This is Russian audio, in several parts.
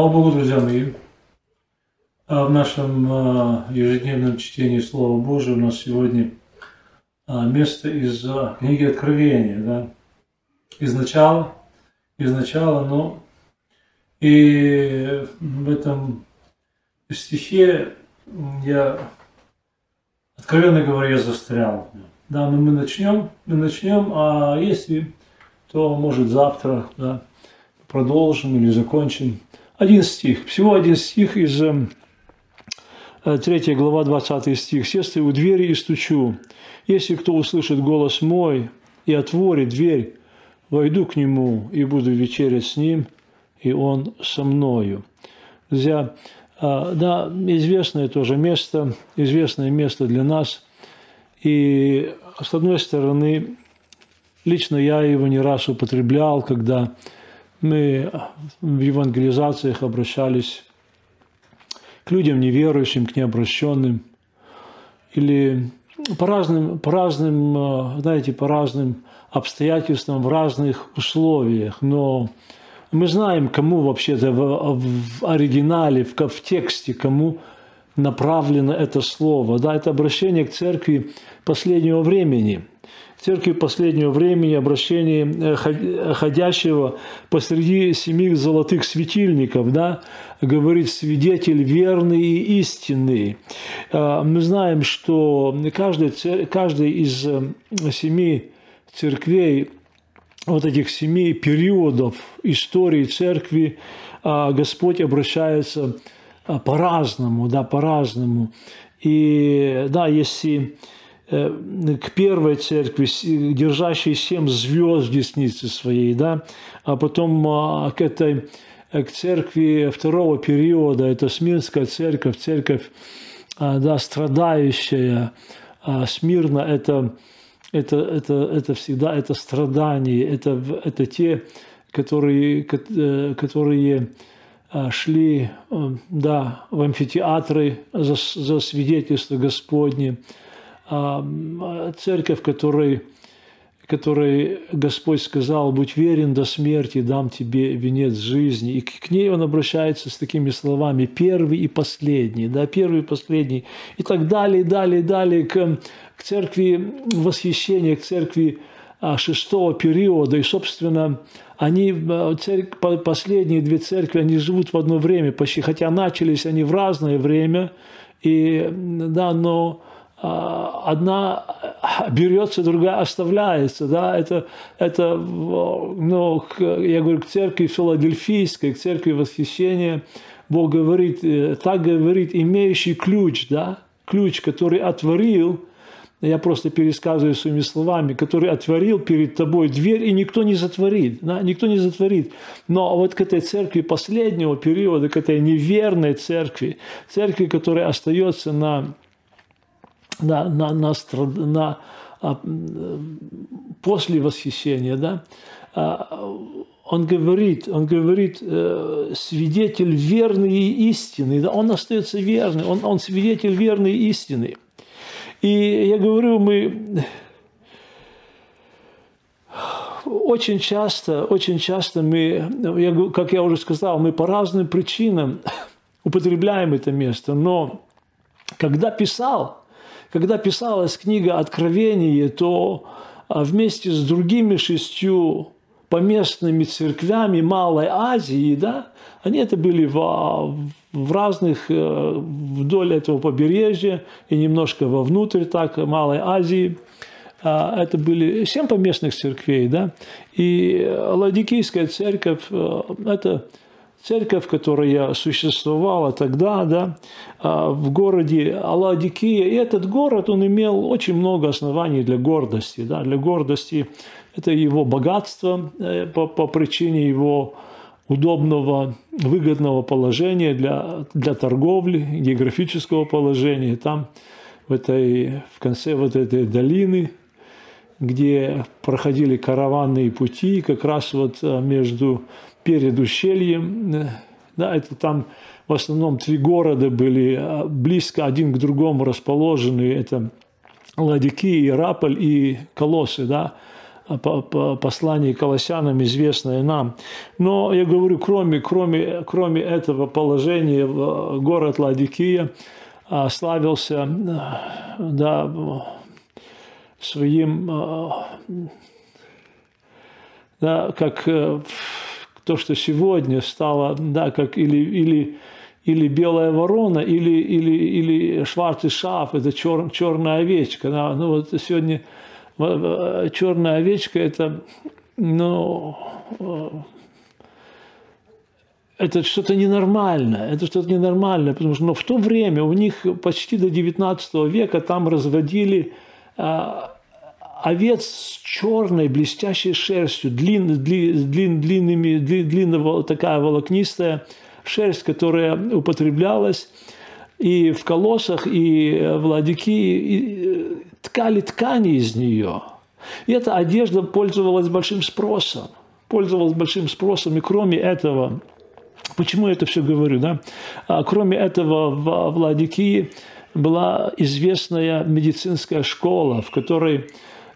Слава Богу, друзья мои! А В нашем а, ежедневном чтении Слова Божьего у нас сегодня а, место из книги Откровения, да? из начала, из начала, но и в этом стихе я, откровенно говоря, застрял. Да, но мы начнем, мы начнем, а если, то может завтра, да, продолжим или закончим. Один стих, всего один стих из 3 э, глава, 20 стих. «Се стою у двери и стучу. Если кто услышит голос мой и отворит дверь, войду к нему и буду вечерять с ним, и он со мною». Друзья, э, да, известное тоже место, известное место для нас. И с одной стороны, лично я его не раз употреблял, когда мы в евангелизациях обращались к людям неверующим, к необращенным, или по разным, по разным, э, знаете, по разным обстоятельствам, в разных условиях, но мы знаем, кому вообще-то в, в оригинале, в, в тексте, кому направлено это слово. Да, это обращение к церкви последнего времени – церкви последнего времени обращение э, ходящего посреди семи золотых светильников, да, говорит свидетель верный и истинный. А, мы знаем, что каждый, каждый из э, семи церквей, вот этих семи периодов истории церкви, а, Господь обращается а, по-разному, да, по-разному. И да, если Э, к первой церкви, держащей семь звезд в деснице своей, да, а потом а, к этой к церкви второго периода, это Смирнская церковь, церковь, а, да, страдающая, а Смирно. Это, это, это, это всегда это страдание, это, это те, которые, э, которые шли да, в амфитеатры за, за свидетельство Господне, церковь, которой, которой Господь сказал, будь верен до смерти, дам тебе венец жизни. И к ней он обращается с такими словами, первый и последний, да, первый и последний, и так далее, далее, далее, к, к церкви восхищения, к церкви а, шестого периода. И, собственно, они, церковь, последние две церкви, они живут в одно время почти, хотя начались они в разное время, и, да, но а, одна берется, другая оставляется. Да? Это, это ну, я говорю, к церкви филадельфийской, к церкви восхищения, Бог говорит, э, так говорит, имеющий ключ, да? ключ, который отворил, я просто пересказываю своими словами, который отворил перед тобой дверь, и никто не затворит, да? никто не затворит. Но вот к этой церкви последнего периода, к этой неверной церкви, церкви, которая остается на на, на, на, на, а, после восхищения, да, а, он говорит, он говорит, э, свидетель верный и истинный, да, он остается верный, он, он свидетель верный и истинный. И я говорю, мы очень часто, очень часто мы, я, как я уже сказал, мы по разным причинам употребляем это место, но когда писал когда писалась книга «Откровение», то а, вместе с другими шестью поместными церквями Малой Азии, да, они это были в, в разных, э, вдоль этого побережья и немножко вовнутрь так Малой Азии. А, это были семь поместных церквей, да, и Ладикийская церковь э, – это церковь, которая существовала тогда, да, а, в городе Аладикия. И этот город, он имел очень много оснований для гордости. Да, для гордости это его богатство э, по, по причине его удобного, выгодного положения для, для торговли, географического положения. Там, в, этой, в конце вот этой долины, где проходили караванные пути, как раз вот э, между перед ущельем. Да, это там в основном три города были а, близко один к другому расположены. Это Ладики, Ираполь и Колосы. Да. послание Колоссянам, известное нам. Но я говорю, кроме, кроме, кроме этого положения, город Ладикия славился да, своим, да, как то, что сегодня стало, да, как или, или, или белая ворона, или, или, или шварцый шаф, это чер, черная овечка. Да. Ну вот сегодня черная овечка это, ну, это что-то ненормальное, это что-то ненормальное, потому что но в то время у них почти до 19 века там разводили овец с черной блестящей шерстью, длин, длин, длин, длинными, длин, длинного, такая волокнистая шерсть, которая употреблялась и в колоссах, и в ладики, и ткали ткани из нее. И эта одежда пользовалась большим спросом. Пользовалась большим спросом, и кроме этого, почему я это все говорю, да? А, кроме этого, в Владикии была известная медицинская школа, в которой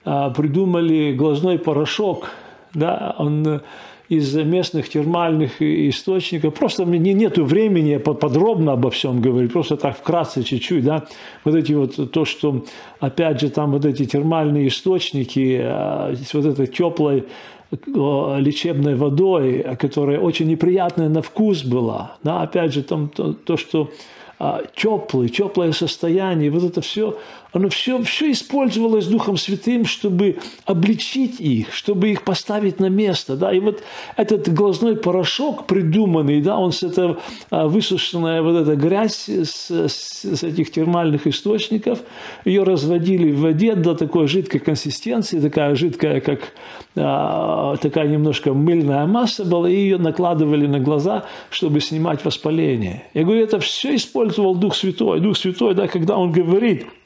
придумали глазной порошок, да, он э, из местных термальных источников. Просто мне нету времени подробно обо всем говорить, просто так вкратце чуть-чуть, да. Вот эти вот, то, что, опять же, там вот эти термальные источники, а, вот этой теплой лечебной водой, которая очень неприятная на вкус была, да, опять же, там то, то что а, теплый, теплое состояние, вот это все, оно все, все использовалось Духом Святым, чтобы обличить их, чтобы их поставить на место. Да? И вот этот глазной порошок придуманный, да, он с этого а, высушенная вот эта грязь с, с, этих термальных источников, ее разводили в воде до такой жидкой консистенции, такая жидкая, как а, такая немножко мыльная масса была, и ее накладывали на глаза, чтобы снимать воспаление. Я говорю, это все использовал Дух Святой. Дух Святой, да, когда Он говорит –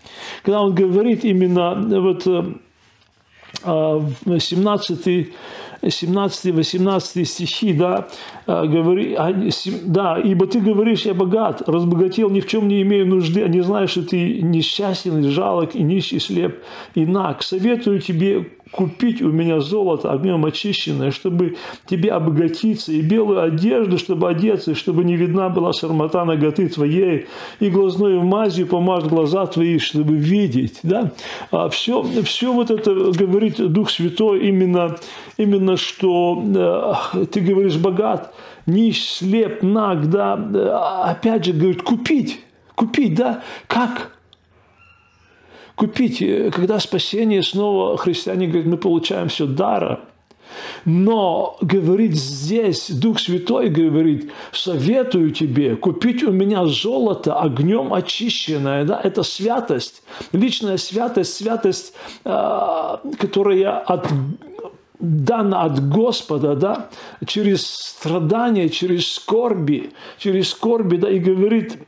когда он говорит именно вот 17 17-18 стихи, да, а, говори, а, да, ибо ты говоришь, я богат, разбогател, ни в чем не имею нужды, а не знаешь, что ты несчастен, жалок, и нищий, слеп, и наг. Советую тебе купить у меня золото огнем очищенное, чтобы тебе обогатиться, и белую одежду, чтобы одеться, и чтобы не видна была сармата ноготы твоей, и глазную мазью помажь глаза твои, чтобы видеть. Да? А все, все вот это говорит Дух Святой именно, именно что э, ты говоришь богат, нищ, слеп, наг, да, опять же, говорит, купить, купить, да, как? купить. Когда спасение снова христиане говорят, мы получаем все дара. Но говорит здесь, Дух Святой говорит, советую тебе купить у меня золото огнем очищенное. Да? Это святость, личная святость, святость, а, которая от дана от Господа, да, через страдания, через скорби, через скорби, да, и говорит,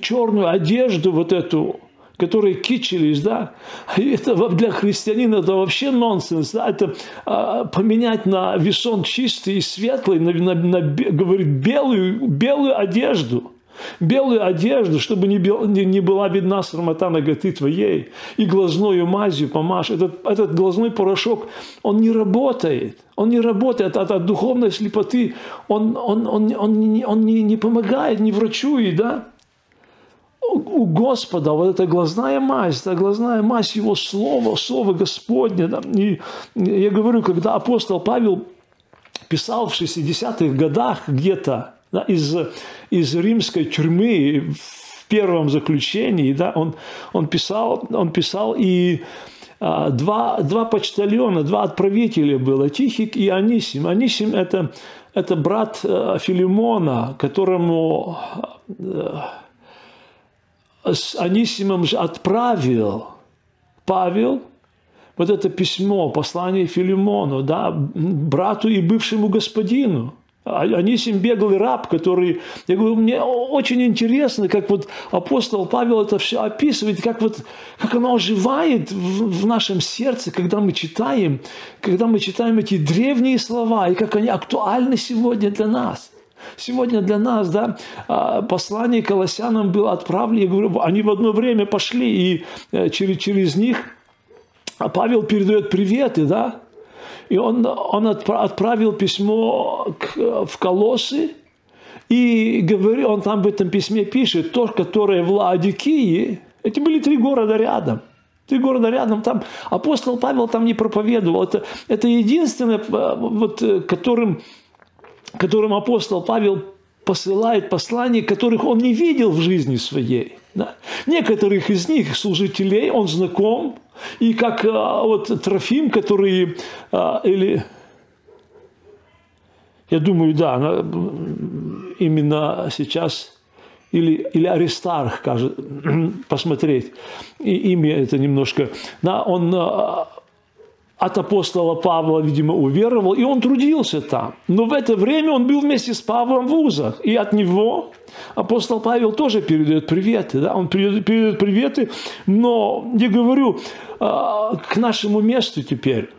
черную одежду вот эту которые кичились, да, и это для христианина это вообще нонсенс, да, это а, поменять на весон чистый и светлый, на, на, на, говорит, белую, белую одежду, белую одежду, чтобы не, бел, не, не была видна срамота ноготы твоей, и глазною мазью помажь. Этот, этот глазной порошок, он не работает, он не работает от, от духовной слепоты, он, он, он, он, он, он не, не помогает, не врачует, да, у Господа вот эта глазная мазь, эта глазная мазь Его Слова, Слово Господне. Да? И я говорю, когда апостол Павел писал в 60-х годах где-то да, из, из римской тюрьмы в первом заключении, да, он, он, писал, он писал и а, два, два почтальона, два отправителя было, Тихик и Анисим. Анисим это, – это брат э, Филимона, которому э, с Анисимом отправил Павел вот это письмо, послание Филимону, да, брату и бывшему господину. Анисим беглый раб, который, я говорю, мне очень интересно, как вот апостол Павел это все описывает, как вот, как оно оживает в, в нашем сердце, когда мы читаем, когда мы читаем эти древние слова, и как они актуальны сегодня для нас. Сегодня для нас, да, а, послание колоссянам было отправлено, я говорю, они в одно время пошли, и э, через, через них Павел передает приветы, да, И он, он отправил письмо в Колосы, и говорил, он там в этом письме пишет, то, которое в Ладикии, эти были три города рядом. Три города рядом, там апостол Павел там не проповедовал. Это, это единственное, вот, которым, которым апостол Павел посылает послания, которых он не видел в жизни своей. Да? Некоторых из них, служителей, он знаком, и как а, вот Трофим, который, а, или, я думаю, да, именно сейчас, или, или Аристарх, кажется, посмотреть, и имя это немножко, да, он а, от апостола Павла, видимо, уверовал, и он трудился там. Но в это время он был вместе с Павлом в вузах, и от него апостол Павел тоже передает приветы, да, он передает, передает приветы, но я говорю, а, к нашему месту теперь,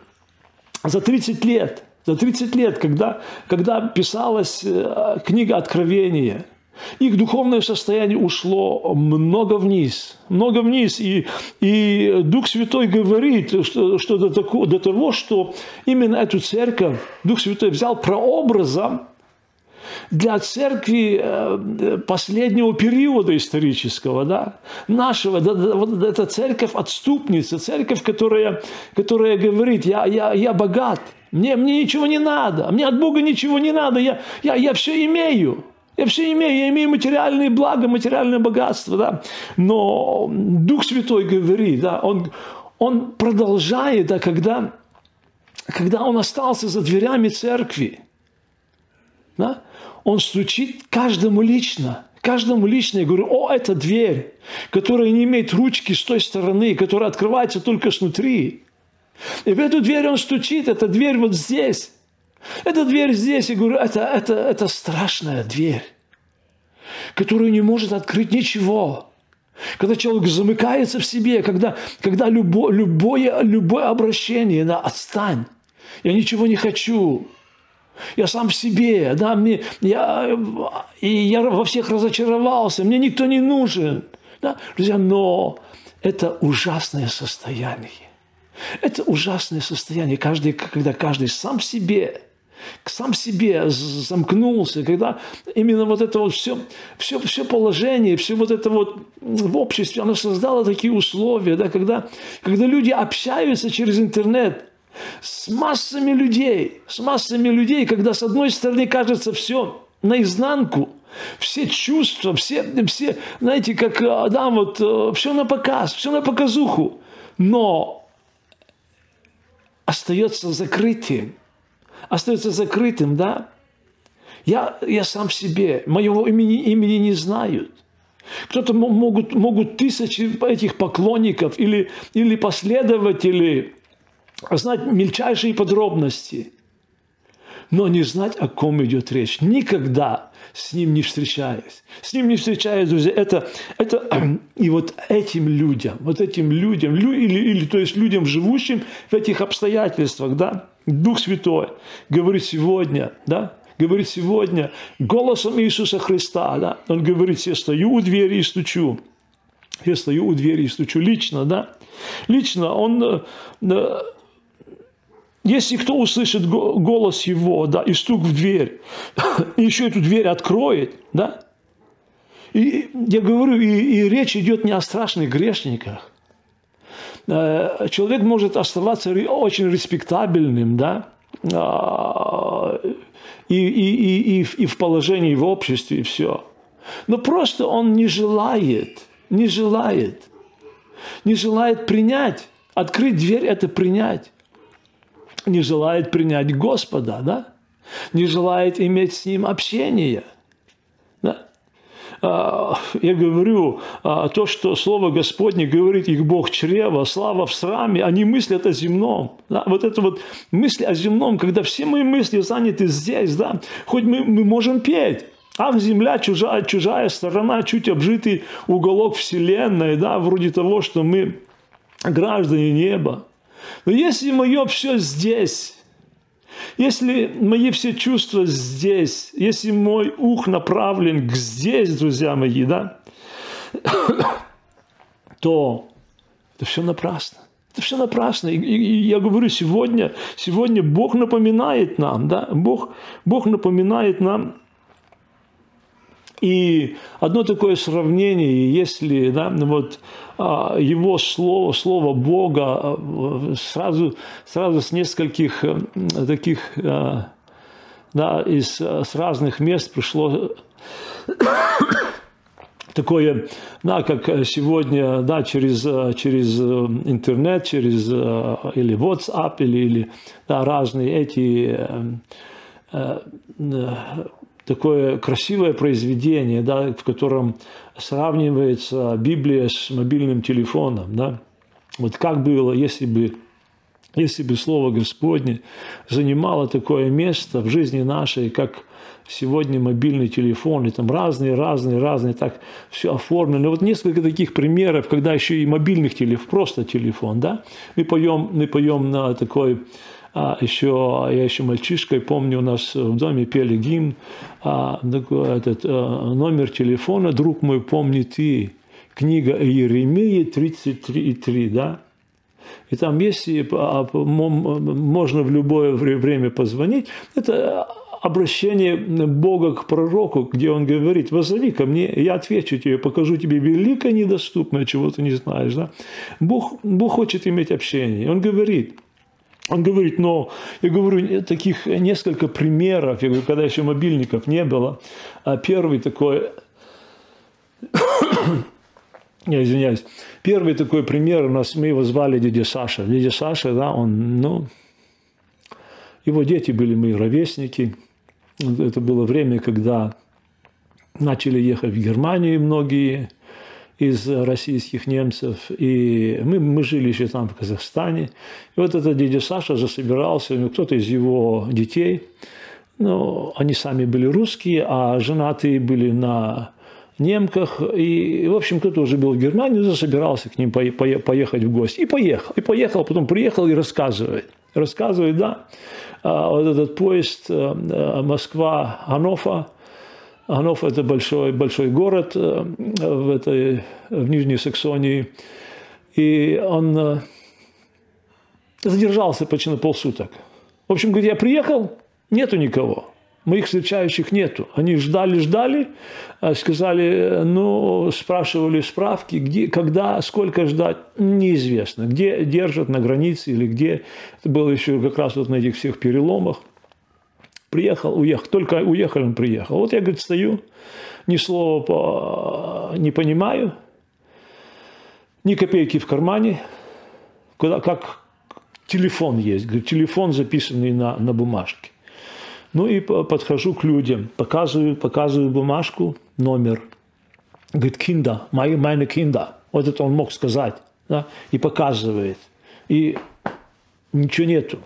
за 30 лет, за 30 лет, когда, когда писалась э, книга Откровения – их духовное состояние ушло много вниз, много вниз. И, и Дух Святой говорит, что, что до, такого, до того, что именно эту церковь Дух Святой взял прообразом для церкви э, последнего периода исторического, да, нашего, да, да, вот эта церковь отступница, церковь, которая, которая говорит, я, я, я богат, мне, мне ничего не надо, мне от Бога ничего не надо, я, я, я все имею. Я все имею, я имею материальные блага, материальное богатство, да. Но Дух Святой говорит, да, он, он продолжает, да, когда, когда он остался за дверями церкви, да, он стучит каждому лично, каждому лично. Я говорю, о, это дверь, которая не имеет ручки с той стороны, которая открывается только снутри. И в эту дверь он стучит, эта дверь вот здесь. Эта дверь здесь, я говорю, это, это, это страшная дверь, которую не может открыть ничего. Когда человек замыкается в себе, когда, когда любо, любое, любое обращение, да, отстань, я ничего не хочу, я сам в себе, да, мне, я, и я во всех разочаровался, мне никто не нужен. Да? Друзья, но это ужасное состояние. Это ужасное состояние, каждый, когда каждый сам в себе – сам себе замкнулся, когда именно вот это вот все, все, все положение, все вот это вот в обществе, оно создало такие условия, да, когда, когда люди общаются через интернет с массами людей, с массами людей, когда с одной стороны кажется все наизнанку, все чувства, все, все знаете, как Адам, вот э, все на показ, все на показуху, но остается закрытием остается закрытым, да? Я, я сам себе, моего имени, имени не знают. Кто-то могут, могут тысячи этих поклонников или, или последователей знать мельчайшие подробности, но не знать, о ком идет речь. Никогда с ним не встречаясь. С ним не встречаясь, друзья, это, это и вот этим людям, вот этим людям, или, или то есть людям, живущим в этих обстоятельствах, да, Дух Святой говорит сегодня, да, говорит сегодня голосом Иисуса Христа, да, Он говорит, я стою у двери и стучу. Я стою у двери и стучу лично, да. Лично Он, э, если кто услышит голос Его, да, и стук в дверь, еще эту дверь откроет, да, и я говорю, и, и речь идет не о страшных грешниках, Э, человек может оставаться очень респектабельным, да, а, и, и, и, и, и в положении в обществе, и все. Но просто он не желает, не желает, не желает принять. Открыть дверь – это принять. Не желает принять Господа, да? Не желает иметь с Ним общение. А, я говорю, а, то, что Слово Господне говорит, их Бог чрева, слава в сраме, они мыслят о земном. Да? Вот это вот мысли о земном, когда все мои мысли заняты здесь, да? хоть мы, мы можем петь, Ах, земля, чужая, чужая сторона, чуть обжитый уголок вселенной, да, вроде того, что мы граждане неба. Но если мое все здесь, если мои все чувства здесь, если мой ух направлен к здесь, друзья мои, да, то это все напрасно. Это все напрасно. И, и, и я говорю, сегодня, сегодня Бог напоминает нам, да, Бог, Бог напоминает нам, и одно такое сравнение, если да, вот, а, его слово, слово Бога а, сразу, сразу с нескольких э, таких, э, да, из, с разных мест пришло такое, да, как сегодня, да, через, через интернет, через или WhatsApp, или, или да, разные эти э, такое красивое произведение, да, в котором сравнивается Библия с мобильным телефоном. Да? Вот как было, если бы, если бы Слово Господне занимало такое место в жизни нашей, как сегодня мобильный телефон, и там разные, разные, разные, так все оформлено. Вот несколько таких примеров, когда еще и мобильных телефонов, просто телефон, да, мы поем, мы поем на такой а еще, я еще мальчишкой помню, у нас в доме пели гимн, а, этот а, номер телефона, друг мой, помни ты, книга Иеремии 33,3, да? И там, если а, можно в любое время позвонить, это обращение Бога к пророку, где он говорит, возови ко мне, я отвечу тебе, покажу тебе великое недоступное, чего ты не знаешь. Да? Бог, Бог хочет иметь общение. Он говорит, он говорит, но я говорю, таких несколько примеров, я говорю, когда еще мобильников не было. А первый такой, я извиняюсь, первый такой пример у нас, мы его звали дядя Саша. Дядя Саша, да, он, ну, его дети были мои ровесники. Это было время, когда начали ехать в Германию многие – из российских немцев, и мы, мы жили еще там, в Казахстане. И вот этот дядя Саша засобирался, ну, кто-то из его детей, ну, они сами были русские, а женатые были на немках. И, в общем, кто-то уже был в Германии, засобирался к ним поехать в гости. И поехал. И поехал, потом приехал и рассказывает. Рассказывает, да, а, вот этот поезд э, э, Москва-Анофа, Ганов – это большой, большой город э, в, этой, в Нижней Саксонии. И он э, задержался почти на полсуток. В общем, говорит, я приехал, нету никого. Моих встречающих нету. Они ждали, ждали, э, сказали, ну, спрашивали справки, где, когда, сколько ждать, неизвестно. Где держат, на границе или где. Это было еще как раз вот на этих всех переломах. Приехал, уехал. Только уехал, он приехал. Вот я, говорит, стою, ни слова по, не понимаю, ни копейки в кармане, куда, как телефон есть, говорит, телефон записанный на, на бумажке. Ну и подхожу к людям, показываю, показываю бумажку, номер. Говорит, кинда, мои, meine кинда. Вот это он мог сказать. Да? И показывает. И ничего нету.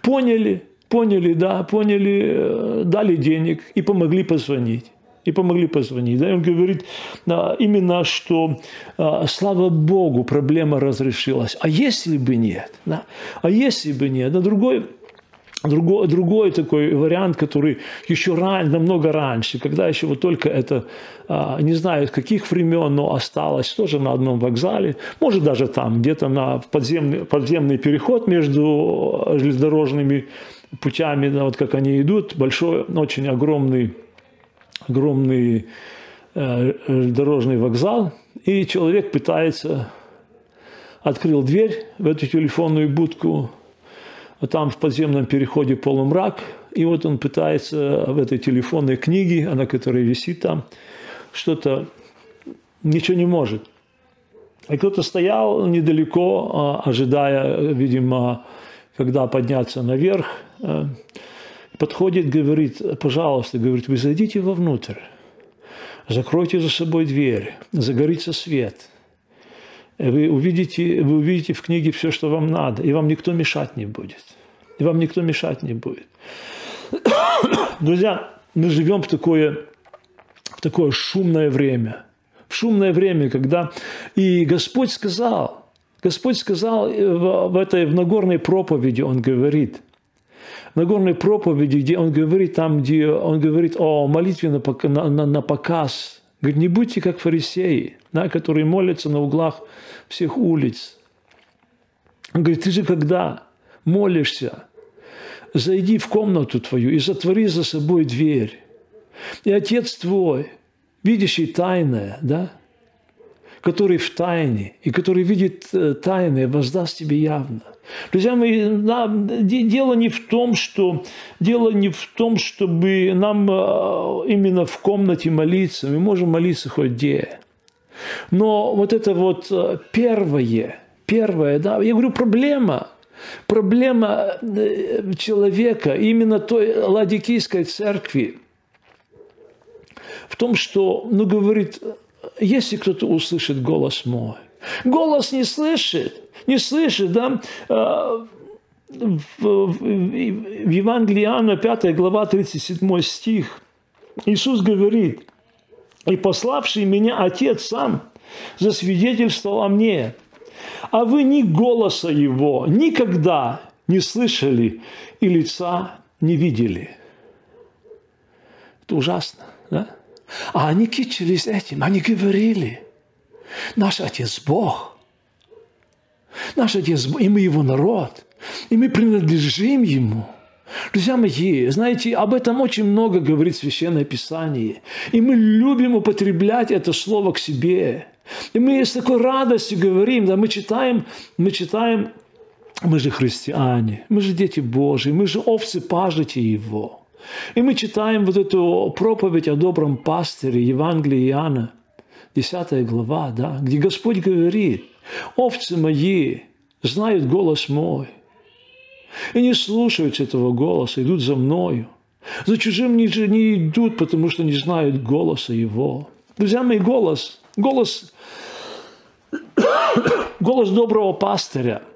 Поняли, поняли, да, поняли, э, дали денег и помогли позвонить. И помогли позвонить. Да? И он говорит именно, что а, слава Богу, проблема разрешилась. А если бы нет? Да? А если бы нет? Да другой Другой, другой такой вариант, который еще ран, намного раньше, когда еще вот только это, а, не знаю, каких времен, но осталось тоже на одном вокзале, может даже там, где-то на подземный, подземный переход между железнодорожными путями, да, вот как они идут, большой, очень огромный, огромный э, дорожный вокзал, и человек пытается, открыл дверь в эту телефонную будку, а там в подземном переходе полумрак, и вот он пытается в этой телефонной книге, она которая висит там, что-то, ничего не может. И кто-то стоял недалеко, а, ожидая, видимо, когда подняться наверх, подходит, говорит, пожалуйста, говорит, вы зайдите вовнутрь, закройте за собой дверь, загорится свет. Вы увидите, вы увидите в книге все, что вам надо, и вам никто мешать не будет. И вам никто мешать не будет. Друзья, мы живем в такое, в такое шумное время. В шумное время, когда и Господь сказал – Господь сказал э, в этой в Нагорной проповеди, Он говорит, Нагорной проповеди, где Он говорит, там, где Он говорит о молитве на, на, на, на показ, говорит, не будьте как фарисеи, да, которые молятся на углах всех улиц, Он говорит, ты же когда молишься, зайди в комнату твою и затвори за собой дверь. И Отец твой, видящий тайное, да, который в тайне и который видит э, тайное, воздаст тебе явно. Друзья мои, дело не в том, что дело не в том, чтобы нам э, именно в комнате молиться. Мы можем молиться хоть где. Но вот это вот э, первое, первое, да, я говорю, проблема, проблема человека, именно той ладикийской церкви, в том, что, ну, говорит, если кто-то услышит голос мой, голос не слышит, не слышит, да, а, в, Евангелии Иоанна 5 глава 37 стих Иисус говорит, «И пославший меня Отец сам засвидетельствовал о мне, а вы ни голоса Его никогда не слышали и лица не видели». Это ужасно, да? А они кичились этим, они говорили, наш Отец Бог, наш Отец Бог, и мы Его народ, и мы принадлежим Ему. Друзья мои, знаете, об этом очень много говорит Священное Писание. И мы любим употреблять это слово к себе. И мы с такой радостью говорим, да, мы читаем, мы читаем, мы же христиане, мы же дети Божьи, мы же овцы пажите Его – и мы читаем вот эту проповедь о добром пастыре Евангелия Иоанна, 10 глава, да, где Господь говорит, овцы мои знают голос мой, и не слушают этого голоса, идут за мною. За чужим не, не идут, потому что не знают голоса его. Друзья мои, голос, голос, голос доброго пастыря –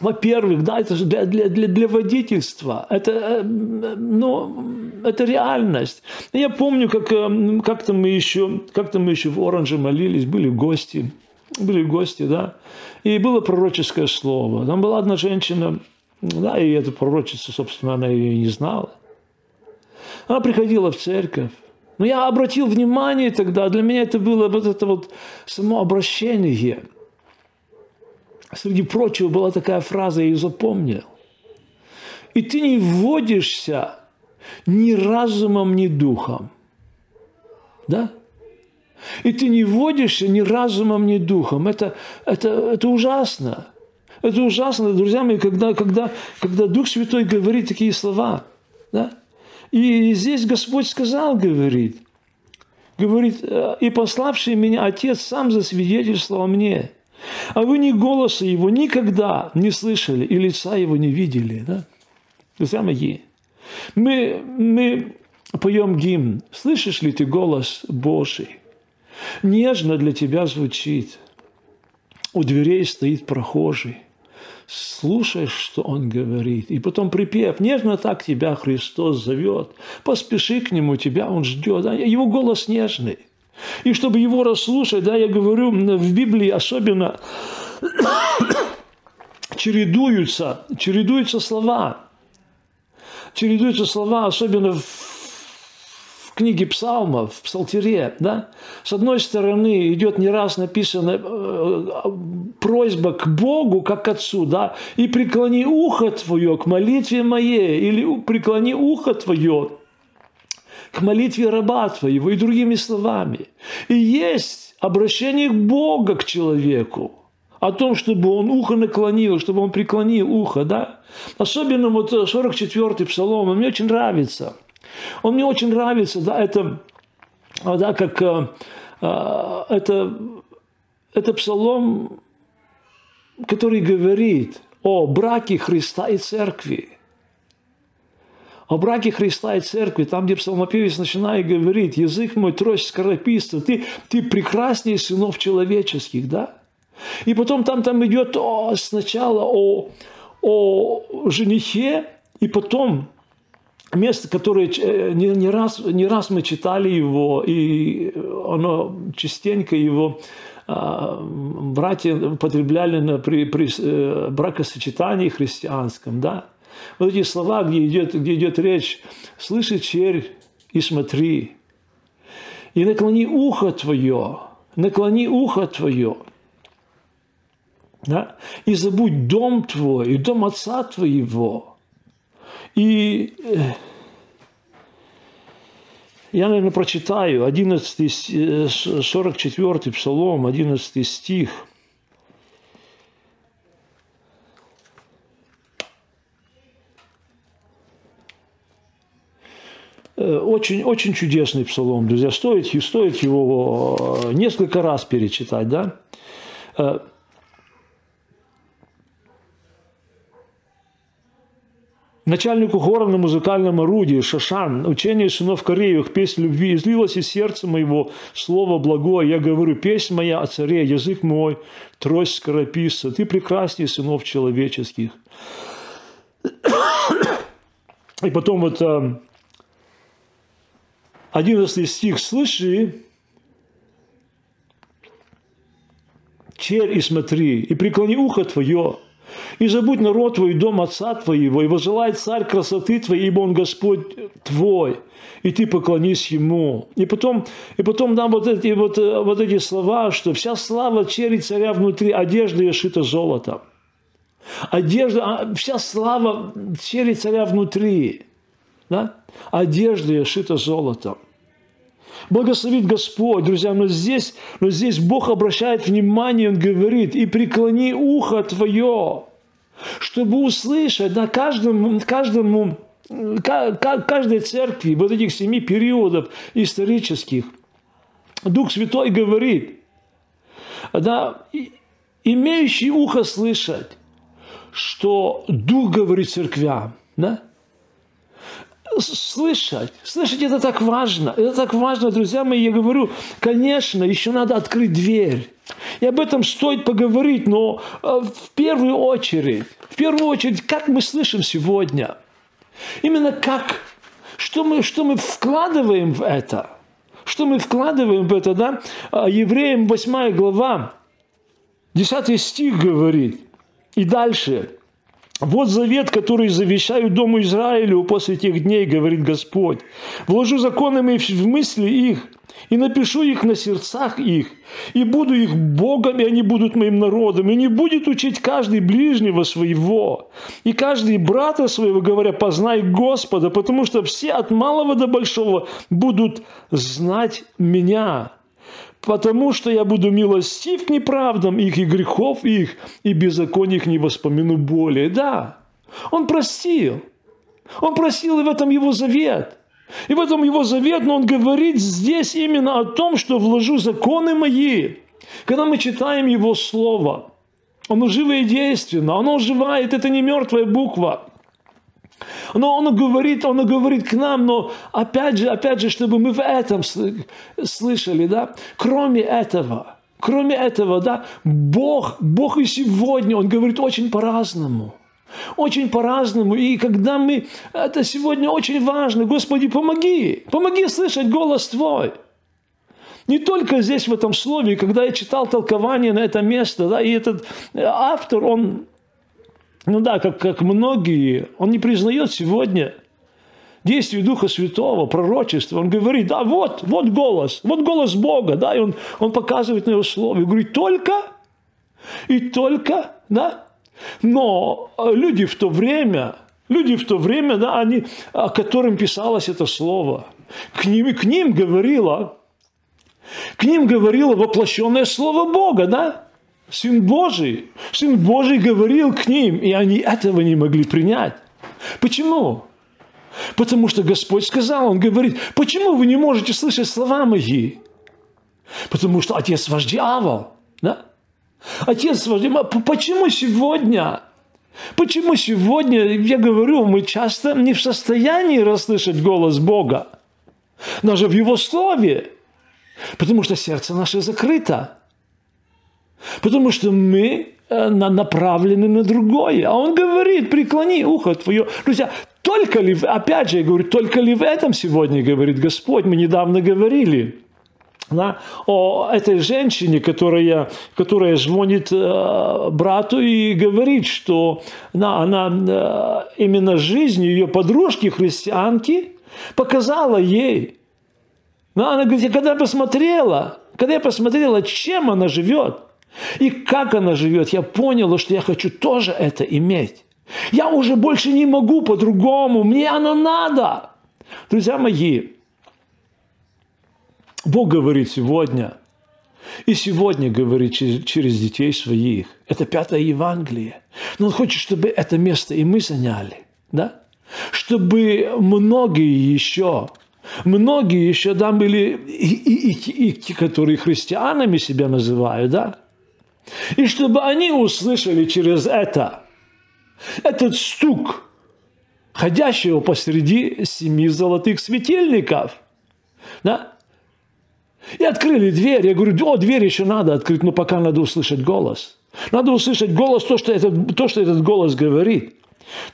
во-первых, да, это же для, для, для, для водительства. Это, э, ну, это реальность. Я помню, как э, как-то мы еще, как-то мы еще в Оранже молились, были гости, были гости, да, и было пророческое слово. Там была одна женщина, да, и эту пророчицу, собственно, она ее не знала. Она приходила в церковь. Но я обратил внимание тогда, для меня это было вот это вот само обращение – Среди прочего была такая фраза, я ее запомнил. И ты не вводишься ни разумом, ни духом. Да? И ты не вводишься ни разумом, ни духом. Это, это, это ужасно. Это ужасно, друзья мои, когда, когда, когда Дух Святой говорит такие слова. Да? И здесь Господь сказал, говорит, говорит, и пославший меня Отец сам засвидетельствовал мне – а вы ни голоса его никогда не слышали и лица его не видели. Да? Друзья мои, мы, мы поем гимн. Слышишь ли ты голос Божий? Нежно для тебя звучит. У дверей стоит прохожий. Слушаешь, что он говорит. И потом припев. Нежно так тебя Христос зовет. Поспеши к нему, тебя он ждет. Его голос нежный. И чтобы его расслушать, да, я говорю, в Библии особенно чередуются, чередуются слова. Чередуются слова, особенно в, в книге псалмов, в псалтере. Да? С одной стороны, идет не раз написана э, просьба к Богу, как к Отцу, да, и преклони ухо твое к молитве моей, или преклони ухо твое к молитве раба твоего и другими словами. И есть обращение Бога к человеку о том, чтобы он ухо наклонил, чтобы он преклонил ухо, да? Особенно вот 44-й псалом, он мне очень нравится. Он мне очень нравится, да, это, да, как э, э, это, это псалом, который говорит о браке Христа и Церкви о браке Христа и Церкви, там, где псалмопевец начинает говорить, язык мой трость скорописта, ты, ты прекраснее сынов человеческих, да? И потом там, там идет о, сначала о, о женихе, и потом место, которое э, не, не, раз, не раз мы читали его, и оно частенько его а, братья употребляли на, при, при э, бракосочетании христианском, да? Вот эти слова, где идет, где идет речь, слыши, черь, и смотри. И наклони ухо твое, наклони ухо твое. Да? И забудь дом твой, и дом отца твоего. И э, я, наверное, прочитаю 11, 44 Псалом, 11 стих – очень, очень чудесный псалом, друзья. Стоит, стоит его э, несколько раз перечитать, да? Э, начальнику хора на музыкальном орудии, Шашан, учение сынов Кореевых, песнь любви, излилось из сердца моего слово благое. Я говорю, песнь моя о царе, язык мой, трость скорописца, ты прекраснее сынов человеческих. И потом вот 11 стих, «Слыши, черь и смотри, и преклони ухо твое, и забудь народ твой, дом отца твоего, и возжелай царь красоты твоей, ибо он Господь твой, и ты поклонись ему». И потом, и потом нам вот эти, вот, вот эти слова, что вся слава чери царя внутри, одежда ее шита золотом. Одежда, а, вся слава чери царя внутри. Да? Одежда шита золотом. Благословит Господь, друзья, но здесь, но здесь Бог обращает внимание, Он говорит, и преклони ухо твое, чтобы услышать на каждому, каждому каждой церкви, вот этих семи периодов исторических, Дух Святой говорит, да, имеющий ухо слышать, что Дух говорит церквям, да, слышать. Слышать это так важно. Это так важно, друзья мои. Я говорю, конечно, еще надо открыть дверь. И об этом стоит поговорить, но э, в первую очередь, в первую очередь, как мы слышим сегодня. Именно как, что мы, что мы вкладываем в это. Что мы вкладываем в это, да? А, Евреям 8 глава, 10 стих говорит. И дальше. Вот завет, который завещаю Дому Израилю после тех дней, говорит Господь. Вложу законы в мысли их, и напишу их на сердцах их, и буду их Богом, и они будут моим народом, и не будет учить каждый ближнего своего, и каждый брата своего, говоря, познай Господа, потому что все от малого до большого будут знать меня, потому что я буду милостив к неправдам их и грехов их, и беззаконий их не воспомяну более. Да, он простил. Он просил, и в этом его завет. И в этом его завет, но он говорит здесь именно о том, что вложу законы мои. Когда мы читаем его слово, оно живое и действенно, оно оживает, это не мертвая буква. Но он говорит, он говорит к нам, но опять же, опять же, чтобы мы в этом слышали, да, кроме этого, кроме этого, да, Бог, Бог и сегодня, Он говорит очень по-разному. Очень по-разному. И когда мы... Это сегодня очень важно. Господи, помоги. Помоги слышать голос Твой. Не только здесь, в этом слове, когда я читал толкование на это место, да, и этот автор, он ну да, как, как многие, он не признает сегодня действие Духа Святого, пророчества. Он говорит, да, вот, вот голос, вот голос Бога, да, и он, он показывает на его слове, говорит, только и только, да. Но э, люди в то время, люди в то время, да, они, о которым писалось это слово, к ним, к ним говорило, к ним говорило воплощенное Слово Бога, да? Сын Божий. Сын Божий говорил к ним, и они этого не могли принять. Почему? Потому что Господь сказал, Он говорит, почему вы не можете слышать слова мои? Потому что отец ваш дьявол. Да? Отец ваш дьявол. Почему сегодня? Почему сегодня, я говорю, мы часто не в состоянии расслышать голос Бога? Даже в Его Слове. Потому что сердце наше закрыто. Потому что мы э, направлены на другое. А он говорит, преклони ухо твое. Друзья, только ли, опять же, я говорю, только ли в этом сегодня, говорит Господь, мы недавно говорили, да, о этой женщине, которая, которая звонит э, брату и говорит, что да, она э, именно жизнь ее подружки христианки показала ей. Да, она говорит, когда я посмотрела, когда я посмотрела, чем она живет, И как она живет, я поняла, что я хочу тоже это иметь. Я уже больше не могу по-другому, мне оно надо. Друзья мои, Бог говорит сегодня, и сегодня говорит через, детей своих. Это пятое Евангелие. Но Он хочет, чтобы это место и мы заняли. Да? Чтобы многие еще, многие еще там были, и, и, и, и которые христианами себя называют, да? И чтобы они услышали через это этот стук, ходящего посреди семи золотых светильников. Да? И открыли дверь. Я говорю, о, дверь еще надо открыть, но пока надо услышать голос. Надо услышать голос, то, что этот, то, что этот голос говорит.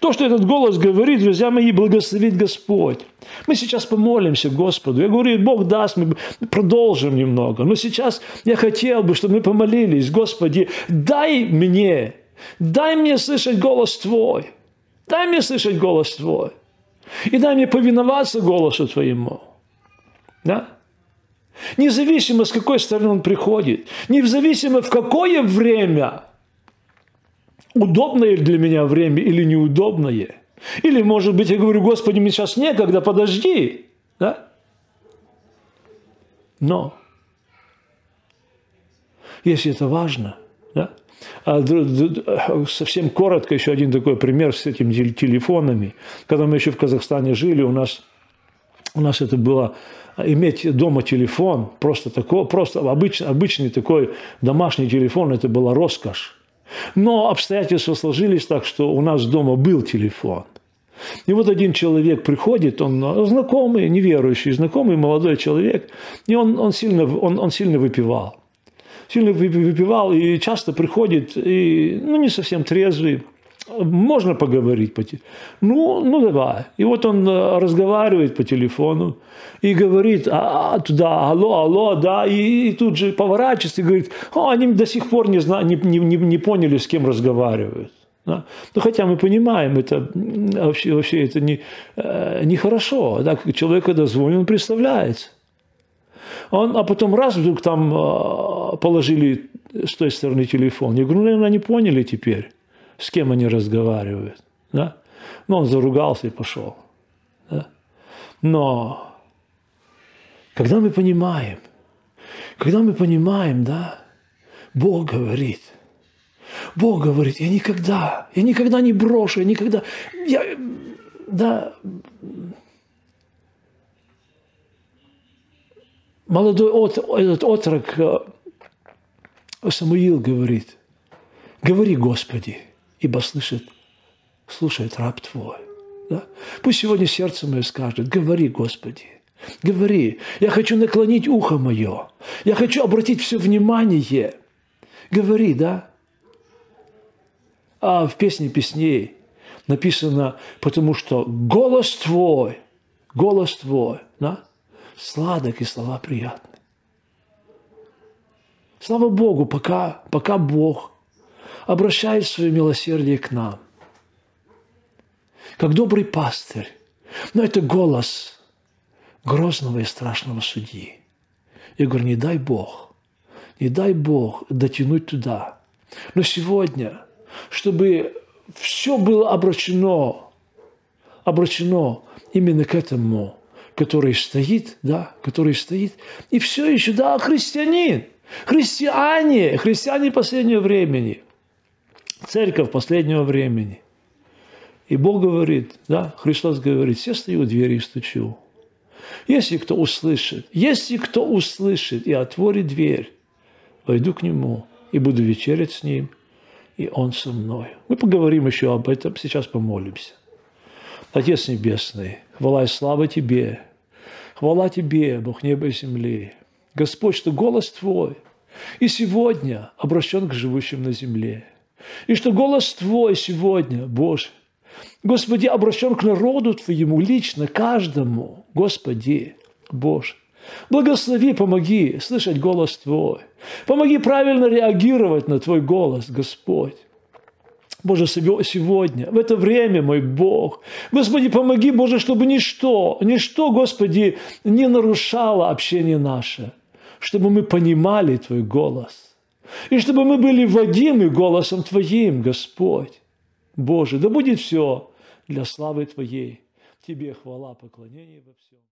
То, что этот голос говорит, друзья мои, благословит Господь. Мы сейчас помолимся Господу. Я говорю, Бог даст, мы продолжим немного. Но сейчас я хотел бы, чтобы мы помолились. Господи, дай мне, дай мне слышать голос Твой. Дай мне слышать голос Твой. И дай мне повиноваться голосу Твоему. Да? Независимо, с какой стороны он приходит, независимо, в какое время, удобное для меня время или неудобное. Или, может быть, я говорю, Господи, мне сейчас некогда, подожди. Да? Но, если это важно, да? А, совсем коротко еще один такой пример с этими телефонами. Когда мы еще в Казахстане жили, у нас, у нас это было иметь дома телефон, просто, такой, просто обычный, обычный такой домашний телефон, это была роскошь. Но обстоятельства сложились так, что у нас дома был телефон. И вот один человек приходит, он знакомый, неверующий, знакомый молодой человек, и он, он, сильно, он, он сильно выпивал. Сильно выпивал и часто приходит, и, ну, не совсем трезвый, можно поговорить по телефону? Ну, ну давай. И вот он э, разговаривает по телефону и говорит а, а, туда, алло, алло, да, и, и тут же поворачивается и говорит, о, они до сих пор не, зна, не, не, не поняли, с кем разговаривают. Да? Ну, хотя мы понимаем, это вообще, вообще это не, э, нехорошо. Да? Человек, когда звонит, он представляется. Он, а потом раз вдруг там э, положили с той стороны телефон. Я говорю, ну, наверное, они поняли теперь с кем они разговаривают. Да? Но он заругался и пошел. Да? Но когда мы понимаем, когда мы понимаем, да, Бог говорит, Бог говорит, я никогда, я никогда не брошу, я никогда, я, да, молодой от, этот отрок э, Самуил говорит, говори, Господи, ибо слышит, слушает раб твой. Да? Пусть сегодня сердце мое скажет, говори, Господи, говори, я хочу наклонить ухо мое, я хочу обратить все внимание. Говори, да? А в песне песней написано, потому что голос твой, голос твой, да? сладок и слова приятны. Слава Богу, пока, пока Бог обращает свое милосердие к нам. Как добрый пастырь. Но это голос грозного и страшного судьи. Я говорю, не дай Бог, не дай Бог дотянуть туда. Но сегодня, чтобы все было обращено, обращено именно к этому, который стоит, да, который стоит, и все еще, да, христианин, христиане, христиане последнего времени – церковь последнего времени. И Бог говорит, да, Христос говорит, все стою у двери и стучу. Если кто услышит, если кто услышит и отворит дверь, войду к нему и буду вечерять с ним, и он со мной. Мы поговорим еще об этом, сейчас помолимся. Отец Небесный, хвала и слава Тебе, хвала Тебе, Бог неба и земли. Господь, что голос Твой и сегодня обращен к живущим на земле – и что голос Твой сегодня, Боже, Господи, обращен к народу Твоему лично, каждому, Господи, Боже. Благослови, помоги слышать голос Твой. Помоги правильно реагировать на Твой голос, Господь. Боже, сегодня, в это время, мой Бог. Господи, помоги, Боже, чтобы ничто, ничто, Господи, не нарушало общение наше, чтобы мы понимали Твой голос – И чтобы мы были водимы голосом Твоим, Господь. Боже, да будет все для славы Твоей. Тебе хвала, поклонение во всем.